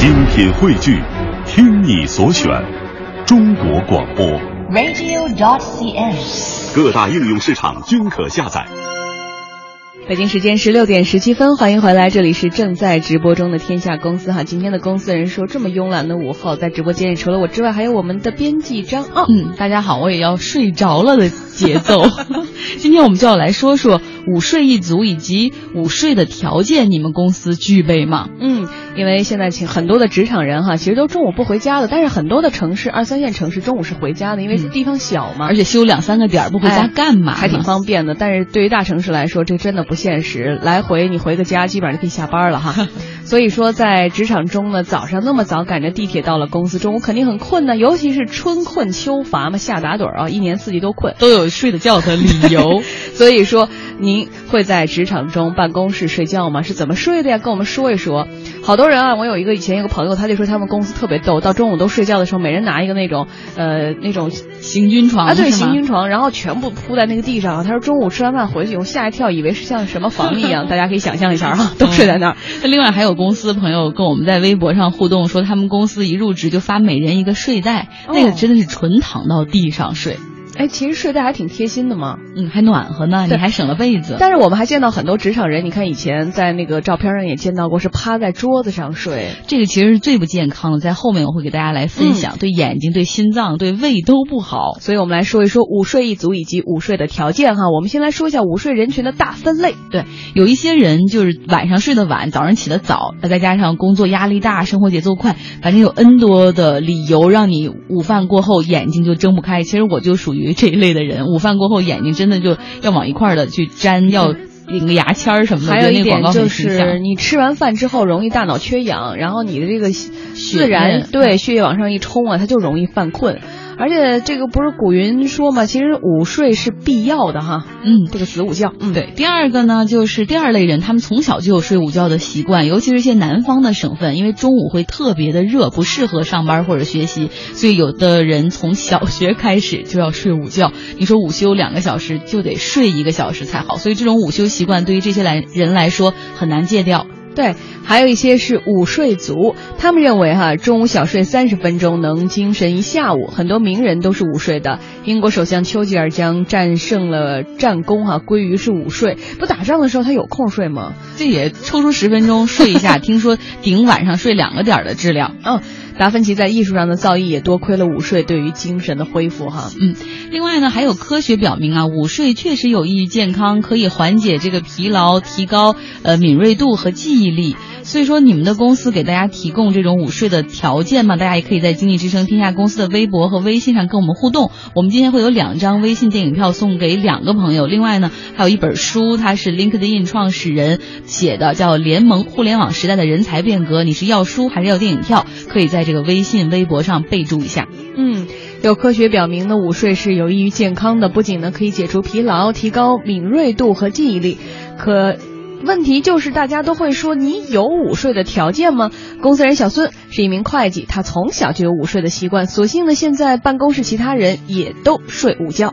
精品汇聚，听你所选，中国广播。radio.dot.cn，。各大应用市场均可下载。北京时间十六点十七分，欢迎回来，这里是正在直播中的天下公司哈。今天的公司人说这么慵懒的午后，在直播间里除了我之外，还有我们的编辑张傲。嗯，大家好，我也要睡着了的节奏。今天我们就要来说说午睡一族以及午睡的条件，你们公司具备吗？嗯，因为现在请很多的职场人哈，其实都中午不回家的，但是很多的城市二三线城市中午是回家的，因为地方小嘛，而且休两三个点儿不回家干嘛、哎？还挺方便的。但是对于大城市来说，这真的不现实，来回你回个家，基本上就可以下班了哈。所以说，在职场中呢，早上那么早赶着地铁到了公司，中午肯定很困呢，尤其是春困秋乏嘛，夏打盹啊，一年四季都困，都有睡得觉的理由。所以说，您会在职场中办公室睡觉吗？是怎么睡的呀？跟我们说一说。好多人啊，我有一个以前有个朋友，他就说他们公司特别逗，到中午都睡觉的时候，每人拿一个那种呃那种行军床啊，对，行军床，然后全部铺在那个地上。他说中午吃完饭回去，我吓一跳，以为是像什么房一样，大家可以想象一下哈，都睡在那儿。那、嗯、另外还有公司朋友跟我们在微博上互动，说他们公司一入职就发每人一个睡袋，哦、那个真的是纯躺到地上睡。哎，其实睡袋还挺贴心的嘛，嗯，还暖和呢，你还省了被子。但是我们还见到很多职场人，你看以前在那个照片上也见到过，是趴在桌子上睡，这个其实是最不健康的。在后面我会给大家来分享，嗯、对眼睛、对心脏、对胃都不好。所以我们来说一说午睡一族以及午睡的条件哈。我们先来说一下午睡人群的大分类。对，有一些人就是晚上睡得晚，早上起得早，再加上工作压力大、生活节奏快，反正有 N 多的理由让你午饭过后眼睛就睁不开。其实我就属于这一类的人。午饭过后，眼睛真的就要往一块儿的去粘，要领个牙签儿什么的。还有一点就是，你吃完饭之后容易大脑缺氧，然后你的这个自然对血液往上一冲啊，它就容易犯困。而且这个不是古云说嘛，其实午睡是必要的哈。嗯，这个子午觉。嗯，对。第二个呢，就是第二类人，他们从小就有睡午觉的习惯，尤其是一些南方的省份，因为中午会特别的热，不适合上班或者学习，所以有的人从小学开始就要睡午觉。你说午休两个小时，就得睡一个小时才好，所以这种午休习惯对于这些来人来说很难戒掉。对，还有一些是午睡族，他们认为哈，中午小睡三十分钟能精神一下午。很多名人都是午睡的。英国首相丘吉尔将战胜了战功哈归于是午睡。不打仗的时候他有空睡吗？这也抽出十分钟睡一下。听说顶晚上睡两个点的质量。嗯，达芬奇在艺术上的造诣也多亏了午睡对于精神的恢复哈。嗯，另外呢，还有科学表明啊，午睡确实有益于健康，可以缓解这个疲劳，提高呃敏锐度和记忆力。所以说，你们的公司给大家提供这种午睡的条件嘛？大家也可以在经济之声天下公司的微博和微信上跟我们互动。我们今天会有两张微信电影票送给两个朋友，另外呢，还有一本书，它是 LinkedIn 创始人写的，叫《联盟互联网时代的人才变革》。你是要书还是要电影票？可以在这个微信、微博上备注一下。嗯，有科学表明呢，午睡是有益于健康的，不仅呢可以解除疲劳，提高敏锐度和记忆力，可。问题就是大家都会说你有午睡的条件吗？公司人小孙是一名会计，他从小就有午睡的习惯，所幸呢现在办公室其他人也都睡午觉。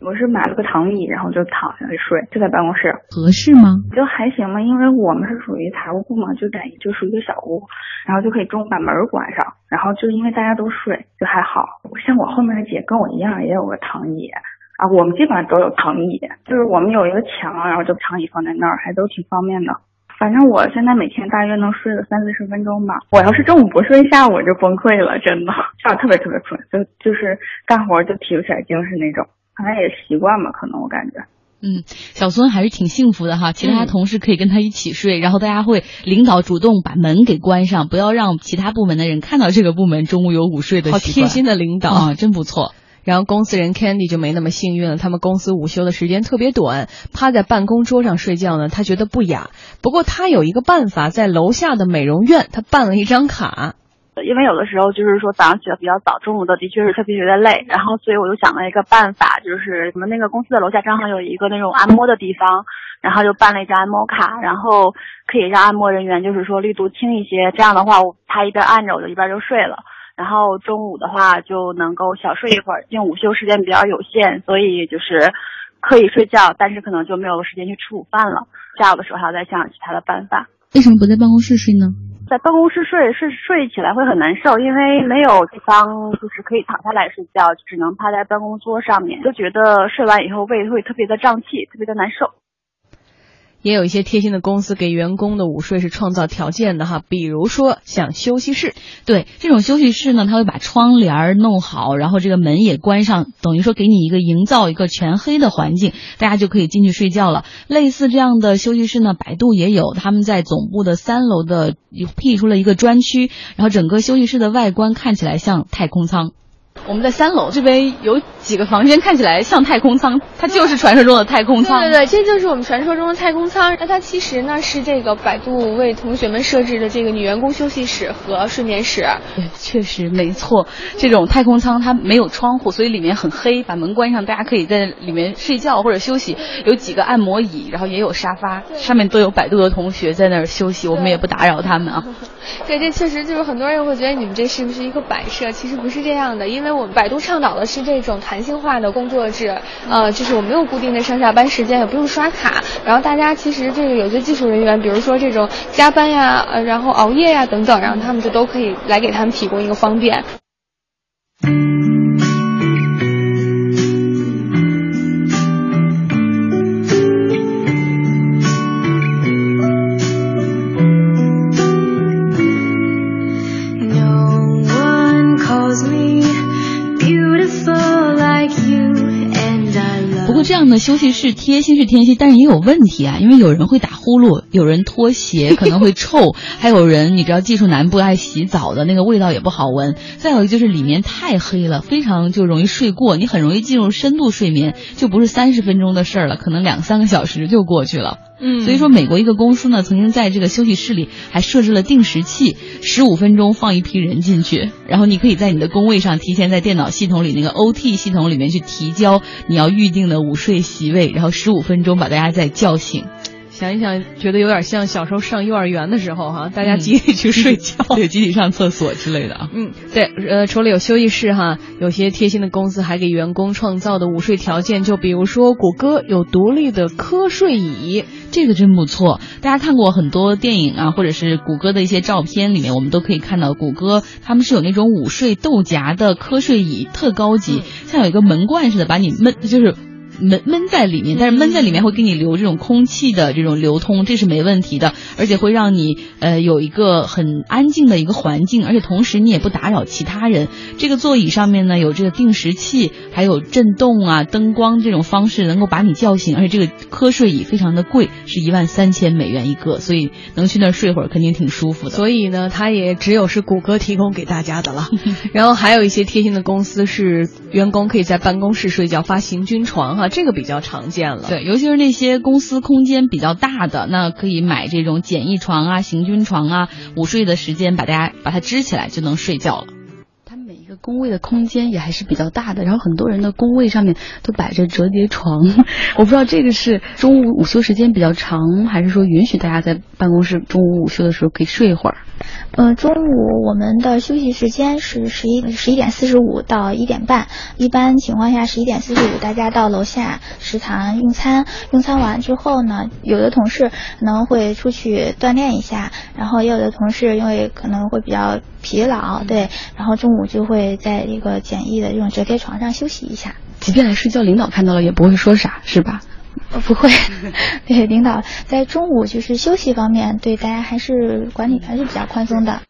我是买了个躺椅，然后就躺下去睡，就在办公室。合适吗？就还行吧，因为我们是属于财务部嘛，就在就属于一个小屋，然后就可以中午把门关上，然后就因为大家都睡，就还好。像我后面的姐跟我一样，也有个躺椅。啊，我们基本上都有躺椅，就是我们有一个墙，然后就躺椅放在那儿，还都挺方便的。反正我现在每天大约能睡个三四十分钟吧。我要是中午不睡，下午我就崩溃了，真的，下午特别特别困，就就是干活就提不起来精神那种。可能也习惯吧，可能我感觉。嗯，小孙还是挺幸福的哈，其他同事可以跟他一起睡，嗯、然后大家会领导主动把门给关上，不要让其他部门的人看到这个部门中午有午睡的习惯。好贴心的领导啊，真不错。然后公司人 Candy 就没那么幸运了，他们公司午休的时间特别短，趴在办公桌上睡觉呢，他觉得不雅。不过他有一个办法，在楼下的美容院，他办了一张卡。因为有的时候就是说早上起得比较早，中午的的确是特别特别累，然后所以我就想了一个办法，就是我们那个公司的楼下正好有一个那种按摩的地方，然后就办了一张按摩卡，然后可以让按摩人员就是说力度轻一些，这样的话我他一边按着我就一边就睡了。然后中午的话就能够小睡一会儿，因为午休时间比较有限，所以就是可以睡觉，但是可能就没有时间去吃午饭了。下午的时候还要再想其他的办法。为什么不在办公室睡呢？在办公室睡睡睡起来会很难受，因为没有地方就是可以躺下来睡觉，只能趴在办公桌上面，就觉得睡完以后胃会特别的胀气，特别的难受。也有一些贴心的公司给员工的午睡是创造条件的哈，比如说像休息室，对这种休息室呢，他会把窗帘弄好，然后这个门也关上，等于说给你一个营造一个全黑的环境，大家就可以进去睡觉了。类似这样的休息室呢，百度也有，他们在总部的三楼的辟出了一个专区，然后整个休息室的外观看起来像太空舱。我们在三楼这边有几个房间，看起来像太空舱，它就是传说中的太空舱。对对对，这就是我们传说中的太空舱。那它其实呢是这个百度为同学们设置的这个女员工休息室和睡眠室。对，确实没错。这种太空舱它没有窗户，所以里面很黑。把门关上，大家可以在里面睡觉或者休息。有几个按摩椅，然后也有沙发，上面都有百度的同学在那儿休息，我们也不打扰他们啊。对，这确实就是很多人会觉得你们这是不是一个摆设？其实不是这样的，因为我们百度倡导的是这种弹性化的工作制，呃，就是我没有固定的上下班时间，也不用刷卡。然后大家其实这个有些技术人员，比如说这种加班呀，呃，然后熬夜呀等等，然后他们就都可以来给他们提供一个方便。这样的休息室贴心是贴心，但是也有问题啊，因为有人会打呼噜，有人脱鞋 可能会臭，还有人你知道技术男不爱洗澡的那个味道也不好闻。再有一个就是里面太黑了，非常就容易睡过，你很容易进入深度睡眠，就不是三十分钟的事儿了，可能两三个小时就过去了。嗯，所以说美国一个公司呢，曾经在这个休息室里还设置了定时器，十五分钟放一批人进去，然后你可以在你的工位上提前在电脑系统里那个 OT 系统里面去提交你要预定的午睡席位，然后十五分钟把大家再叫醒。想一想，觉得有点像小时候上幼儿园的时候哈，大家集体去睡觉，对，集体上厕所之类的啊。嗯，对，呃，除了有休息室哈，有些贴心的公司还给员工创造的午睡条件，就比如说谷歌有独立的瞌睡椅，这个真不错。大家看过很多电影啊，或者是谷歌的一些照片里面，我们都可以看到谷歌他们是有那种午睡豆荚的瞌睡椅，特高级，像有一个门罐似的，把你闷就是。闷闷在里面，但是闷在里面会给你留这种空气的这种流通，这是没问题的，而且会让你呃有一个很安静的一个环境，而且同时你也不打扰其他人。这个座椅上面呢有这个定时器，还有震动啊、灯光这种方式能够把你叫醒，而且这个瞌睡椅非常的贵，是一万三千美元一个，所以能去那儿睡会儿肯定挺舒服的。所以呢，它也只有是谷歌提供给大家的了。然后还有一些贴心的公司是员工可以在办公室睡觉，发行军床哈。这个比较常见了，对，尤其是那些公司空间比较大的，那可以买这种简易床啊、行军床啊，午睡的时间把大家把它支起来就能睡觉了。工位的空间也还是比较大的，然后很多人的工位上面都摆着折叠床，我不知道这个是中午午休时间比较长，还是说允许大家在办公室中午午休的时候可以睡一会儿。呃，中午我们的休息时间是十一十一点四十五到一点半，一般情况下十一点四十五大家到楼下食堂用餐，用餐完之后呢，有的同事可能会出去锻炼一下，然后也有的同事因为可能会比较疲劳，对，然后中午就会在一个简易的这种折叠床上休息一下。即便来睡觉，领导看到了也不会说啥，是吧？呃，不会，对，领导在中午就是休息方面，对大家还是管理还是比较宽松的。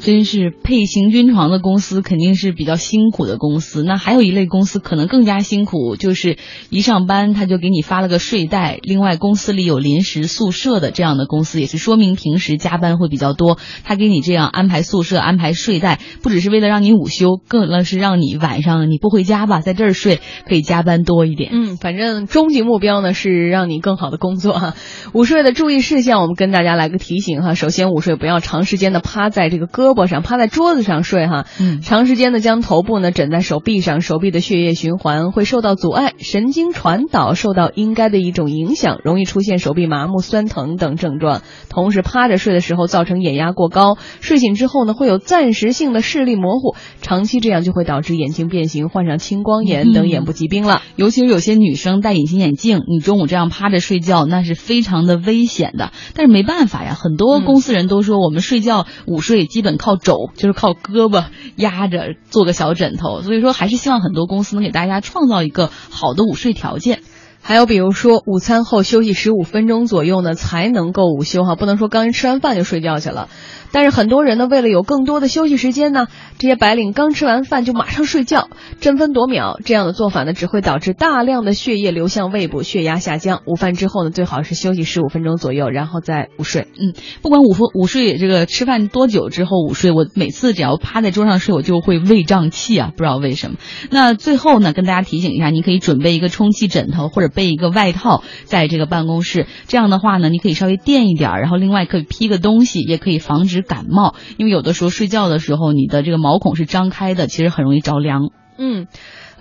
真是配行军床的公司肯定是比较辛苦的公司。那还有一类公司可能更加辛苦，就是一上班他就给你发了个睡袋。另外，公司里有临时宿舍的这样的公司，也是说明平时加班会比较多。他给你这样安排宿舍、安排睡袋，不只是为了让你午休，更是让你晚上你不回家吧，在这儿睡可以加班多一点。嗯，反正终极目标呢是让你更好的工作哈。午睡的注意事项，我们跟大家来个提醒哈。首先，午睡不要长时间的趴在这个胳胳膊上，趴在桌子上睡哈。嗯，长时间的将头部呢枕在手臂上，手臂的血液循环会受到阻碍，神经传导受到应该的一种影响，容易出现手臂麻木、酸疼等症状。同时，趴着睡的时候造成眼压过高，睡醒之后呢会有暂时性的视力模糊，长期这样就会导致眼睛变形，患上青光眼等眼部疾病了。尤其是有些女生戴隐形眼镜，你中午这样趴着睡觉，那是非常的危险的。但是没办法呀，很多公司人都说我们睡觉午睡基本靠肘，就是靠胳膊压着做个小枕头。所以说，还是希望很多公司能给大家创造一个好的午睡条件。还有比如说，午餐后休息十五分钟左右呢，才能够午休哈，不能说刚吃完饭就睡觉去了。但是很多人呢，为了有更多的休息时间呢，这些白领刚吃完饭就马上睡觉，争分夺秒，这样的做法呢，只会导致大量的血液流向胃部，血压下降。午饭之后呢，最好是休息十五分钟左右，然后再午睡。嗯，不管午午睡这个吃饭多久之后午睡，我每次只要趴在桌上睡，我就会胃胀气啊，不知道为什么。那最后呢，跟大家提醒一下，你可以准备一个充气枕头或者备一个外套，在这个办公室，这样的话呢，你可以稍微垫一点，然后另外可以披个东西，也可以防止感冒，因为有的时候睡觉的时候，你的这个毛孔是张开的，其实很容易着凉。嗯。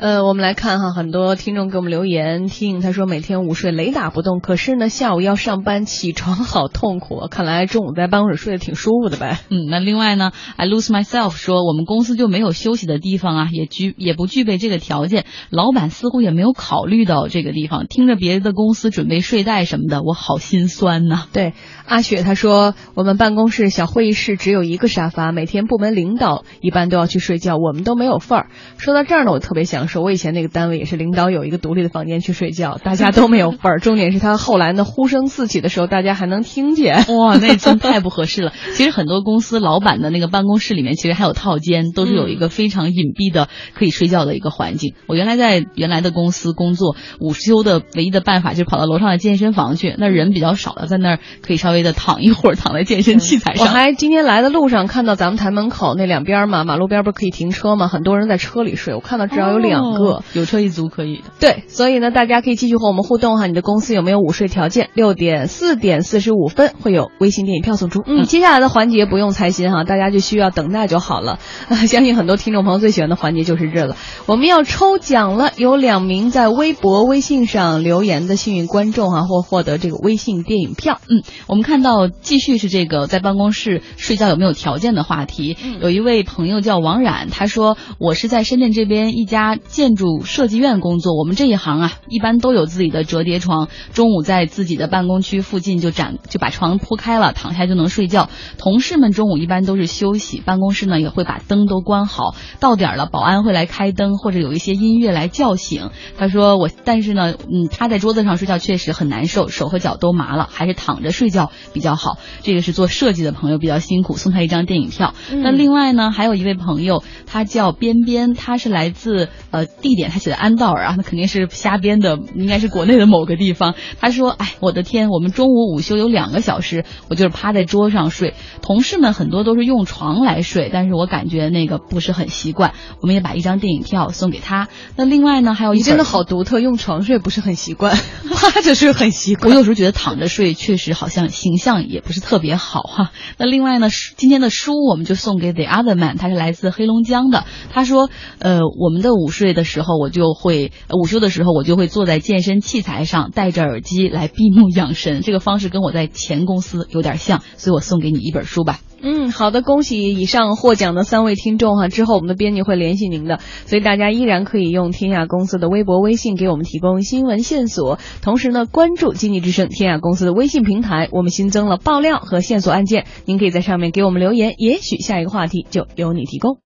呃，我们来看哈，很多听众给我们留言，听他说每天午睡雷打不动，可是呢下午要上班，起床好痛苦。看来中午在办公室睡得挺舒服的呗。嗯，那另外呢，I lose myself 说我们公司就没有休息的地方啊，也具也不具备这个条件，老板似乎也没有考虑到这个地方。听着别的公司准备睡袋什么的，我好心酸呐。对，阿雪她说我们办公室小会议室只有一个沙发，每天部门领导一般都要去睡觉，我们都没有份儿。说到这儿呢，我特别享受，我以前那个单位也是领导有一个独立的房间去睡觉，大家都没有份儿。重点是他后来呢呼声四起的时候，大家还能听见。哇，那真太不合适了。其实很多公司老板的那个办公室里面，其实还有套间，都是有一个非常隐蔽的可以睡觉的一个环境。我原来在原来的公司工作，午休的唯一的办法就是跑到楼上的健身房去，那人比较少的，在那儿可以稍微的躺一会儿，躺在健身器材上。我还今天来的路上看到咱们台门口那两边嘛，马路边不是可以停车吗？很多人在车里睡，我看到至少有两个有车。一族可以的，对，所以呢，大家可以继续和我们互动哈。你的公司有没有午睡条件？六点四点四十五分会有微信电影票送出。嗯，接下来的环节不用猜心哈，大家就需要等待就好了。相信很多听众朋友最喜欢的环节就是这个，我们要抽奖了，有两名在微博、微信上留言的幸运观众哈，或获得这个微信电影票。嗯，我们看到继续是这个在办公室睡觉有没有条件的话题。有一位朋友叫王冉，他说我是在深圳这边一家建筑设计院工作，我们这一行啊，一般都有自己的折叠床，中午在自己的办公区附近就展就把床铺开了，躺下就能睡觉。同事们中午一般都是休息，办公室呢也会把灯都关好，到点了保安会来开灯，或者有一些音乐来叫醒。他说我，但是呢，嗯，趴在桌子上睡觉确实很难受，手和脚都麻了，还是躺着睡觉比较好。这个是做设计的朋友比较辛苦，送他一张电影票。那另外呢，还有一位朋友，他叫边边，他是来自呃地点，他写的。安道尔啊，那肯定是瞎编的，应该是国内的某个地方。他说：“哎，我的天，我们中午午休有两个小时，我就是趴在桌上睡。同事们很多都是用床来睡，但是我感觉那个不是很习惯。我们也把一张电影票送给他。那另外呢，还有一真的好独特，用床睡不是很习惯，趴着睡很习惯。我有时候觉得躺着睡确实好像形象也不是特别好哈。那另外呢，今天的书我们就送给 The Other Man，他是来自黑龙江的。他说：呃，我们的午睡的时候我就。会午休的时候，我就会坐在健身器材上，戴着耳机来闭目养神。这个方式跟我在前公司有点像，所以我送给你一本书吧。嗯，好的，恭喜以上获奖的三位听众哈。之后我们的编辑会联系您的，所以大家依然可以用天雅公司的微博、微信给我们提供新闻线索。同时呢，关注经济之声天雅公司的微信平台，我们新增了爆料和线索案件，您可以在上面给我们留言，也许下一个话题就由你提供。